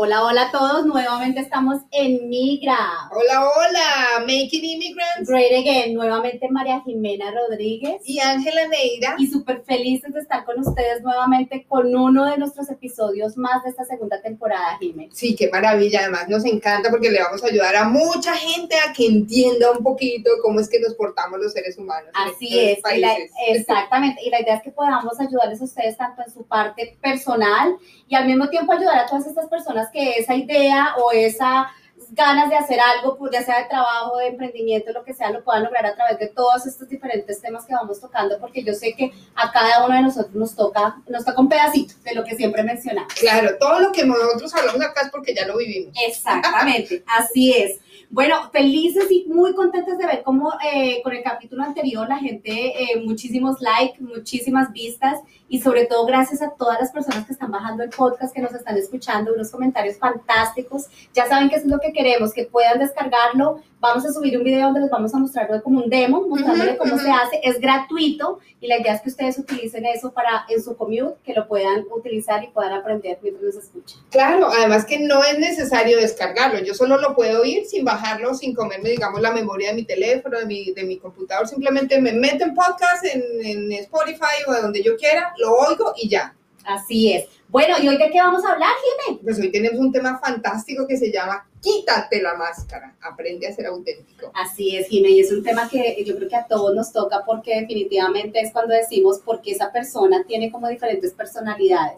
Hola, hola a todos. Nuevamente estamos en Migra. Hola, hola, Making Immigrants. Great again. Nuevamente María Jimena Rodríguez. Y Ángela Neira. Y súper felices de estar con ustedes nuevamente con uno de nuestros episodios más de esta segunda temporada, Jimena. Sí, qué maravilla. Además, nos encanta porque le vamos a ayudar a mucha gente a que entienda un poquito cómo es que nos portamos los seres humanos. Así es. exactamente. Y la idea es que podamos ayudarles a ustedes tanto en su parte personal y al mismo tiempo ayudar a todas estas personas que esa idea o esa ganas de hacer algo, pues, ya sea de trabajo, de emprendimiento, lo que sea, lo puedan lograr a través de todos estos diferentes temas que vamos tocando, porque yo sé que a cada uno de nosotros nos toca, nos toca un pedacito de lo que siempre mencionamos. Claro, todo lo que nosotros hablamos acá es porque ya lo vivimos. Exactamente, así es. Bueno, felices y muy contentas de ver cómo eh, con el capítulo anterior la gente, eh, muchísimos likes, muchísimas vistas y sobre todo gracias a todas las personas que están bajando el podcast, que nos están escuchando, unos comentarios fantásticos. Ya saben que eso es lo que queremos, que puedan descargarlo. Vamos a subir un video donde les vamos a mostrar como un demo, mostrándoles cómo se hace. Es gratuito y la idea es que ustedes utilicen eso para en su commute, que lo puedan utilizar y puedan aprender mientras nos escuchan. Claro, además que no es necesario descargarlo. Yo solo lo puedo oír sin bajar bajarlo sin comerme, digamos, la memoria de mi teléfono, de mi, de mi computador. Simplemente me meto en podcast, en, en Spotify o de donde yo quiera, lo oigo y ya. Así es. Bueno, ¿y hoy de qué vamos a hablar, Jimé? Pues hoy tenemos un tema fantástico que se llama Quítate la máscara, aprende a ser auténtico. Así es, Jimé, y es un tema que yo creo que a todos nos toca porque definitivamente es cuando decimos por qué esa persona tiene como diferentes personalidades,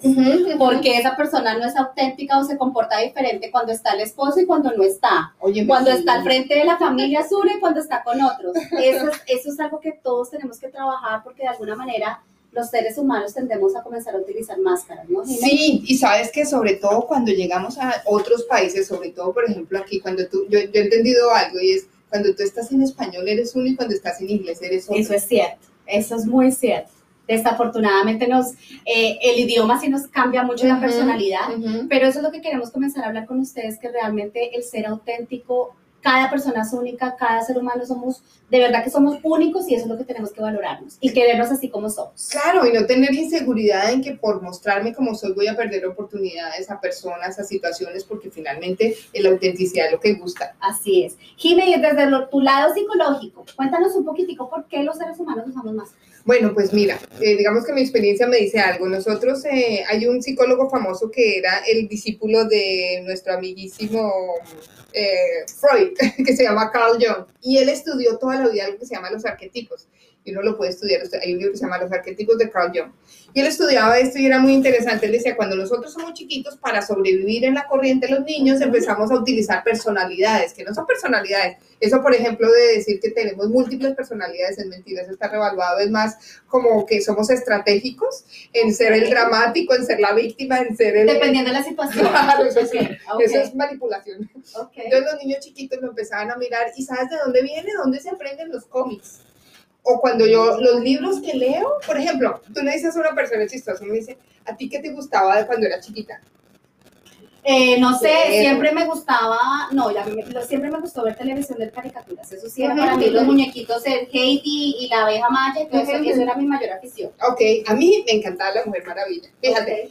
porque esa persona no es auténtica o se comporta diferente cuando está el esposo y cuando no está, Oye, cuando está al frente de la familia sur y cuando está con otros. Eso eso es algo que todos tenemos que trabajar porque de alguna manera los seres humanos tendemos a comenzar a utilizar máscaras, ¿no? Sí, y sabes que sobre todo cuando llegamos a otros países, sobre todo, por ejemplo, aquí, cuando tú, yo, yo he entendido algo y es, cuando tú estás en español eres uno y cuando estás en inglés eres otro. Eso es cierto, eso es muy cierto. Desafortunadamente nos, eh, el idioma sí nos cambia mucho la personalidad, pero eso es lo que queremos comenzar a hablar con ustedes, que realmente el ser auténtico cada persona es única, cada ser humano somos, de verdad que somos únicos y eso es lo que tenemos que valorarnos y querernos así como somos. Claro, y no tener inseguridad en que por mostrarme como soy voy a perder oportunidades a personas, a situaciones, porque finalmente la autenticidad es lo que gusta. Así es. Jimmy, desde tu lado psicológico, cuéntanos un poquitico por qué los seres humanos usamos más. Bueno, pues mira, eh, digamos que mi experiencia me dice algo. Nosotros, eh, hay un psicólogo famoso que era el discípulo de nuestro amiguísimo eh, Freud, que se llama Carl Jung, y él estudió toda la vida algo que se llama los arquetipos y uno lo puede estudiar. Hay un libro que se llama Los arquetipos de Carl Jung. Y él estudiaba esto y era muy interesante. Él decía, cuando nosotros somos chiquitos, para sobrevivir en la corriente los niños, empezamos a utilizar personalidades, que no son personalidades. Eso, por ejemplo, de decir que tenemos múltiples personalidades es mentira, eso está revaluado. Es más como que somos estratégicos en ser el dramático, en ser la víctima, en ser el... Dependiendo de la situación. Claro, eso, eso es manipulación. Entonces los niños chiquitos lo empezaban a mirar y ¿sabes de dónde viene? ¿Dónde se aprenden los cómics? O cuando yo, los libros que leo, por ejemplo, tú le dices a una persona chistosa, me dice, ¿a ti qué te gustaba de cuando era chiquita? Eh, no sé, siempre me gustaba, no, ya, siempre me gustó ver televisión de caricaturas, eso sí era para mí los muñequitos, el Katie y la abeja maya, eso, era mi mayor afición. Ok, a mí me encantaba la Mujer Maravilla, fíjate.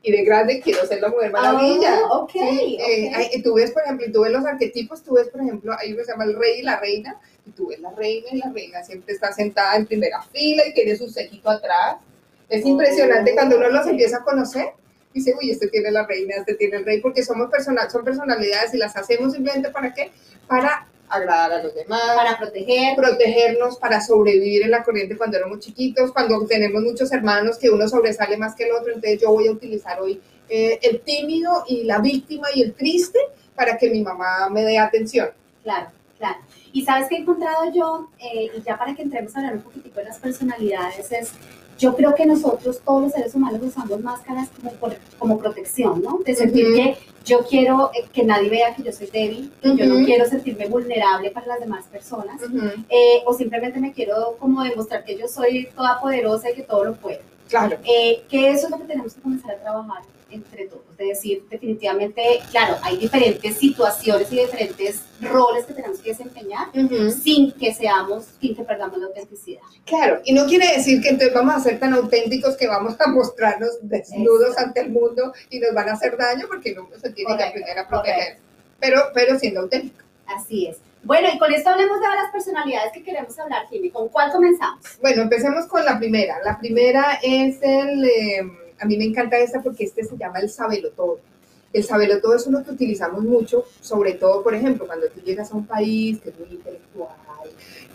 Y de grande quiero ser la Mujer Maravilla. Oh, okay, eh, tú ves, por ejemplo, tú ves los arquetipos, tú ves, por ejemplo, hay uno que se llama el rey y la reina, tú ves la reina y la reina siempre está sentada en primera fila y tiene su cejito atrás. Es impresionante cuando uno los empieza a conocer. Dice, uy, este tiene la reina, este tiene el rey, porque somos personal, son personalidades y las hacemos simplemente para qué? Para agradar a los demás. Para proteger. Protegernos, para sobrevivir en la corriente cuando éramos chiquitos, cuando tenemos muchos hermanos que uno sobresale más que el otro, entonces yo voy a utilizar hoy eh, el tímido y la víctima y el triste para que mi mamá me dé atención. Claro. Y sabes que he encontrado yo, eh, y ya para que entremos a hablar un poquitico de las personalidades, es, yo creo que nosotros, todos los seres humanos, usamos máscaras como, como protección, ¿no? De sentir que yo quiero eh, que nadie vea que yo soy débil, que yo no quiero sentirme vulnerable para las demás personas, eh, o simplemente me quiero como demostrar que yo soy toda poderosa y que todo lo puedo. Claro. Eh, que eso es lo que tenemos que comenzar a trabajar entre todos. Es decir, definitivamente, claro, hay diferentes situaciones y diferentes roles que tenemos que desempeñar sin que seamos, sin que perdamos la autenticidad. Claro, y no quiere decir que entonces vamos a ser tan auténticos que vamos a mostrarnos desnudos ante el mundo y nos van a hacer daño porque no se tiene que aprender a proteger, pero, pero siendo auténtico. Así es. Bueno, y con esto hablemos de las personalidades que queremos hablar, Jimmy. ¿Con cuál comenzamos? Bueno, empecemos con la primera. La primera es el... Eh, a mí me encanta esta porque este se llama el todo. El todo es uno que utilizamos mucho, sobre todo, por ejemplo, cuando tú llegas a un país que es muy intelectual,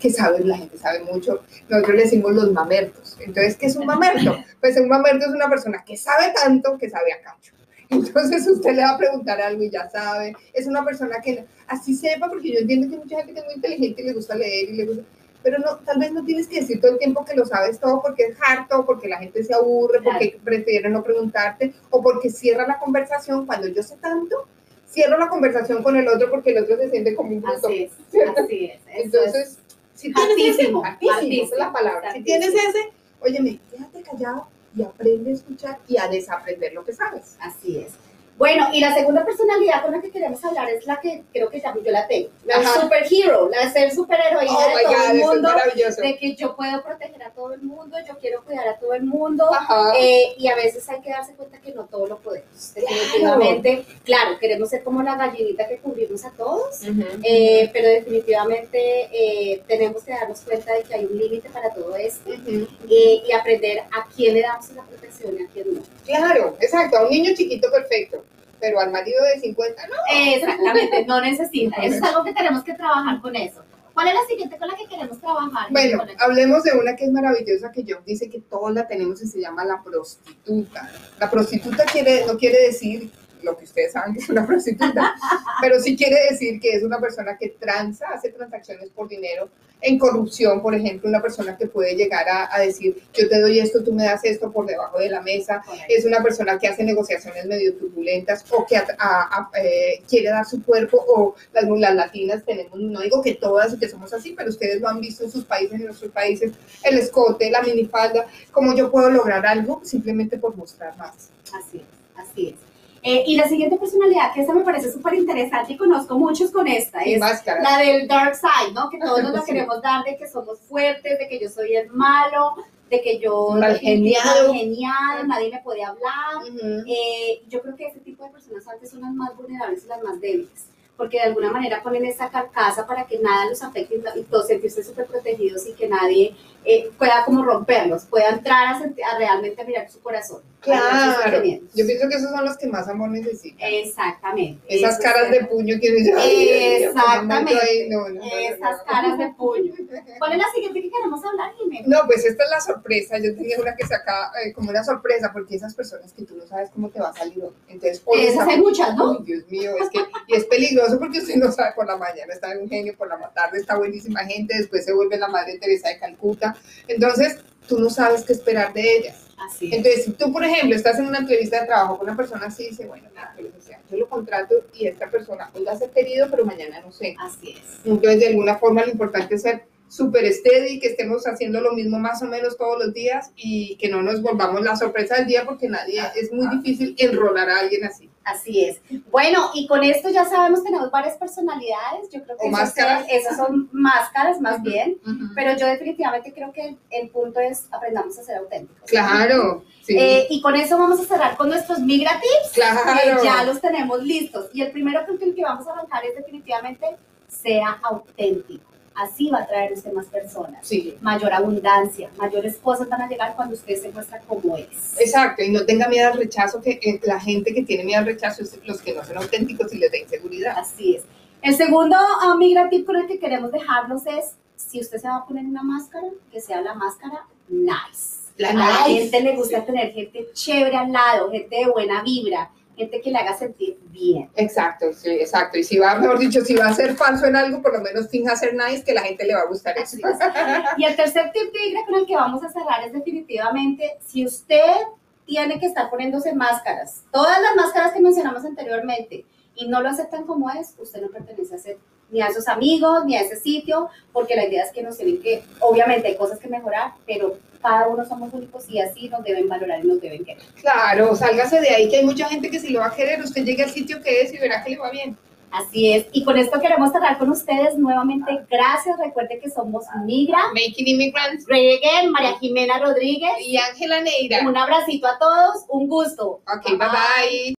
que sabes, la gente sabe mucho, nosotros le decimos los mamertos. Entonces, ¿qué es un mamerto? Pues un mamerto es una persona que sabe tanto que sabe a cacho. Entonces usted le va a preguntar algo y ya sabe. Es una persona que así sepa, porque yo entiendo que mucha gente que es muy inteligente y le gusta leer y le gusta pero no, tal vez no tienes que decir todo el tiempo que lo sabes todo porque es harto, porque la gente se aburre, porque prefiere no preguntarte o porque cierra la conversación cuando yo sé tanto. Cierro la conversación con el otro porque el otro se siente como un bruto. Así es, así es. Entonces, si tienes ese, es la palabra. Si tienes ese, óyeme, quédate callado y aprende a escuchar y a desaprender lo que sabes. Así es. Bueno, y la segunda personalidad con la que queremos hablar es la que creo que también yo la tengo, la superhero, la de ser superheroína oh de todo el mundo, de que yo puedo proteger a todo el mundo, yo quiero cuidar a todo el mundo, eh, y a veces hay que darse cuenta que no todo lo podemos. Definitivamente, claro, queremos ser como la gallinita que cubrimos a todos, eh, pero definitivamente eh, tenemos que darnos cuenta de que hay un límite para todo esto y aprender a quién le damos la protección y a quién no. Claro, exacto, a un niño chiquito perfecto pero al marido de 50 no. Exactamente, no necesita. Eso es algo que tenemos que trabajar con eso. ¿Cuál es la siguiente con la que queremos trabajar? Bueno, hablemos de una que es maravillosa que yo dice que todos la tenemos y se llama la prostituta. La prostituta quiere, no quiere decir lo que ustedes saben que es una prostituta, pero sí quiere decir que es una persona que transa, hace transacciones por dinero en corrupción, por ejemplo, una persona que puede llegar a, decir, yo te doy esto, tú me das esto por debajo de la mesa, es una persona que hace negociaciones medio turbulentas o que eh, quiere dar su cuerpo, o las, las latinas tenemos, no digo que todas y que somos así, pero ustedes lo han visto en sus países, en nuestros países, el escote, la minifalda, como yo puedo lograr algo simplemente por mostrar más. Así es, así es. Eh, y la siguiente personalidad, que esa me parece súper interesante y conozco muchos con esta, es la del dark side, ¿no? Que todos nos la queremos dar de que somos fuertes, de que yo soy el malo, de que yo genial, nadie me puede hablar. Eh, yo creo que ese tipo de personas antes son las más vulnerables y las más débiles porque de alguna manera ponen esa carcasa para que nada los afecte y todos sentirse súper protegidos y que nadie eh, pueda como romperlos, pueda entrar a, realmente mirar su corazón. Claro, yo pienso que esos son los que más amor necesitan. Exactamente. Esas caras de puño que Exactamente. Esas caras de puño. ¿Cuál es la siguiente que queremos hablar, Jiménez? No, pues esta es la sorpresa. Yo tenía una que saca eh, como una sorpresa, porque esas personas que tú no sabes cómo te va a salir. Entonces, esas hay muchas, ¿no? Dios mío, es que y es peligroso porque usted no sabe por la mañana está en un genio, por la tarde está buenísima gente, después se vuelve la madre Teresa de Calcuta. Entonces, tú no sabes qué esperar de ellas. Así Entonces, si tú, por ejemplo, estás en una entrevista de trabajo con una persona así, dice, bueno, nada, yo lo contrato y esta persona hoy va a ser querido, pero mañana no sé. Así es. Entonces, de alguna forma, lo importante es ser súper steady, que estemos haciendo lo mismo más o menos todos los días y que no nos volvamos la sorpresa del día porque nadie, es muy difícil enrolar a alguien así. Así es. Bueno, y con esto ya sabemos que tenemos varias personalidades. Yo creo que esas, son máscaras más bien, pero yo definitivamente creo que el punto es aprendamos a ser auténticos. Claro. Eh, y con eso vamos a cerrar con nuestros migratips. Claro. Que ya los tenemos listos. Y el primero punto en que vamos a arrancar es definitivamente sea auténtico. Así va a traer usted más personas, sí. mayor abundancia, mayores cosas van a llegar cuando usted se muestra como es. Exacto, y no tenga miedo al rechazo, que eh, la gente que tiene miedo al rechazo es los que no son auténticos y les da inseguridad. Así es. El segundo uh, migrativo con el que queremos dejarlos es, si usted se va a poner una máscara, que sea la máscara nice. La a la gente le gusta tener gente chévere al lado, gente de buena vibra, gente que le haga sentir bien. Exacto, sí, exacto. Y si va, mejor dicho, si va a ser falso en algo, por lo menos finja ser nice, que la gente le va a gustar eso. y el tercer tip tigre con el que vamos a cerrar es definitivamente, si usted tiene que estar poniéndose máscaras, todas las máscaras que mencionamos anteriormente, y no lo aceptan como es, usted no pertenece a ese ni a esos amigos, ni a ese sitio, porque la idea es que nos tienen que, obviamente hay cosas que mejorar, pero cada uno somos únicos y así nos deben valorar y nos deben querer. Claro, sálgase de ahí, que hay mucha gente que si lo va a querer, usted llegue al sitio que es y verá que le va bien. Así es. Y con esto queremos cerrar con ustedes nuevamente. Gracias. Recuerde que somos Migra, Making Immigrants Reggae, María Jimena Rodríguez y Ángela Neira. Un abracito a todos. Un gusto. Ok, bye bye.